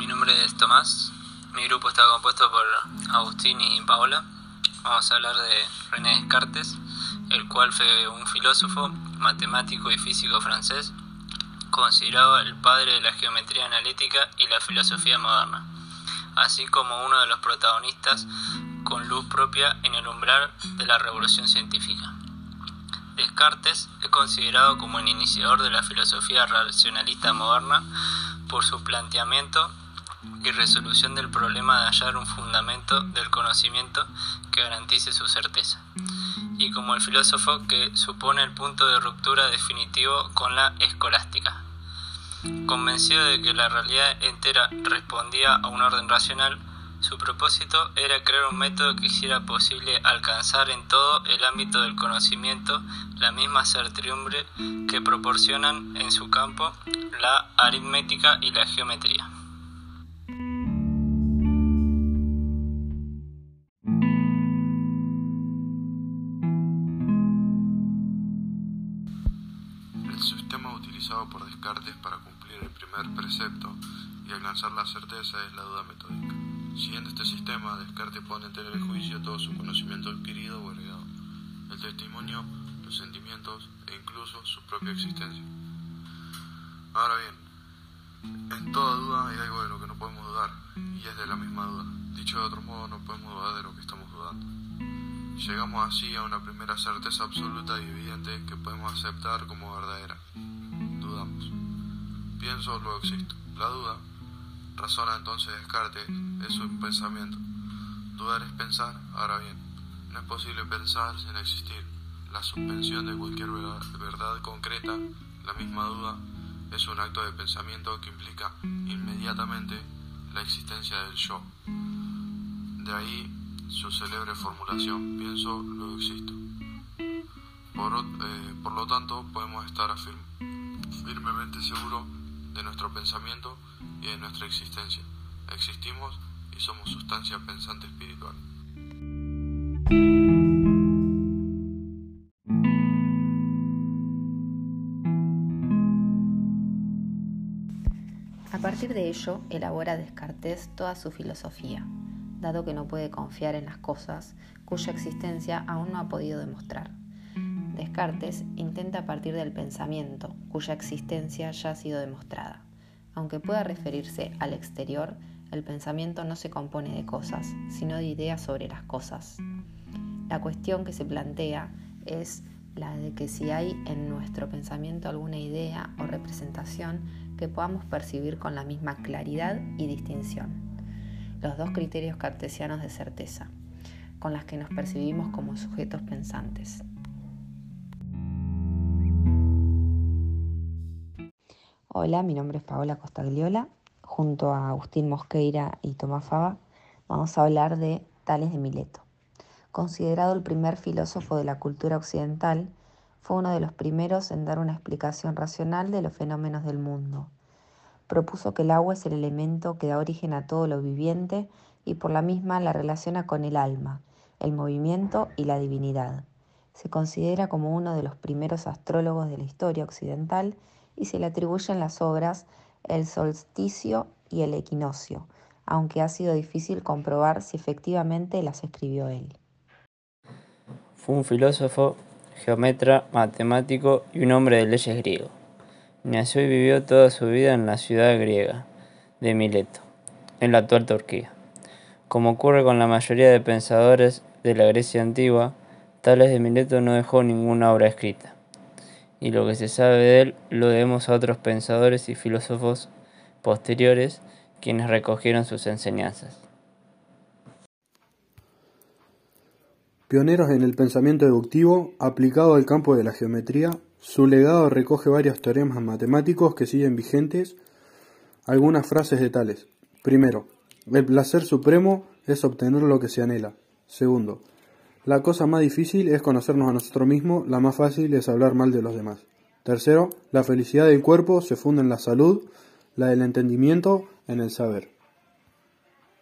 mi nombre es Tomás. Mi grupo está compuesto por Agustín y Paola. Vamos a hablar de René Descartes, el cual fue un filósofo, matemático y físico francés, considerado el padre de la geometría analítica y la filosofía moderna, así como uno de los protagonistas con luz propia en el umbral de la revolución científica. Descartes es considerado como el iniciador de la filosofía racionalista moderna por su planteamiento y resolución del problema de hallar un fundamento del conocimiento que garantice su certeza, y como el filósofo que supone el punto de ruptura definitivo con la escolástica. Convencido de que la realidad entera respondía a un orden racional, su propósito era crear un método que hiciera posible alcanzar en todo el ámbito del conocimiento la misma certidumbre que proporcionan en su campo la aritmética y la geometría. Sistema utilizado por Descartes para cumplir el primer precepto y alcanzar la certeza es la duda metódica. Siguiendo este sistema, Descartes pone en tela de juicio todo su conocimiento adquirido o heredado, el testimonio, los sentimientos e incluso su propia existencia. Ahora bien, en toda duda hay algo de lo que no podemos dudar, y es de la misma duda. Dicho de otro modo, no podemos dudar de lo que estamos dudando. Llegamos así a una primera certeza absoluta y evidente que podemos aceptar como verdadera. Dudamos. Pienso, luego existo. La duda, razona entonces Descartes, es un pensamiento. Dudar es pensar, ahora bien, no es posible pensar sin existir. La suspensión de cualquier verdad concreta, la misma duda, es un acto de pensamiento que implica inmediatamente la existencia del yo. De ahí su célebre formulación, pienso, luego existo. Por, eh, por lo tanto, podemos estar firmemente seguros de nuestro pensamiento y de nuestra existencia. Existimos y somos sustancia pensante espiritual. A partir de ello, elabora Descartes toda su filosofía, dado que no puede confiar en las cosas cuya existencia aún no ha podido demostrar. Descartes intenta partir del pensamiento, cuya existencia ya ha sido demostrada. Aunque pueda referirse al exterior, el pensamiento no se compone de cosas, sino de ideas sobre las cosas. La cuestión que se plantea es la de que si hay en nuestro pensamiento alguna idea o representación que podamos percibir con la misma claridad y distinción. Los dos criterios cartesianos de certeza, con las que nos percibimos como sujetos pensantes. Hola, mi nombre es Paola Costagliola. Junto a Agustín Mosqueira y Tomás Fava vamos a hablar de Tales de Mileto. Considerado el primer filósofo de la cultura occidental, fue uno de los primeros en dar una explicación racional de los fenómenos del mundo. Propuso que el agua es el elemento que da origen a todo lo viviente y por la misma la relaciona con el alma, el movimiento y la divinidad. Se considera como uno de los primeros astrólogos de la historia occidental y se le atribuyen las obras El solsticio y El equinoccio, aunque ha sido difícil comprobar si efectivamente las escribió él. Fue un filósofo, geometra, matemático y un hombre de leyes griego. Nació y vivió toda su vida en la ciudad griega de Mileto, en la actual Turquía. Como ocurre con la mayoría de pensadores de la Grecia antigua, Tales de Mileto no dejó ninguna obra escrita, y lo que se sabe de él lo debemos a otros pensadores y filósofos posteriores quienes recogieron sus enseñanzas. Pioneros en el pensamiento deductivo aplicado al campo de la geometría, su legado recoge varios teoremas matemáticos que siguen vigentes. Algunas frases de tales. Primero, el placer supremo es obtener lo que se anhela. Segundo, la cosa más difícil es conocernos a nosotros mismos, la más fácil es hablar mal de los demás. Tercero, la felicidad del cuerpo se funda en la salud, la del entendimiento en el saber.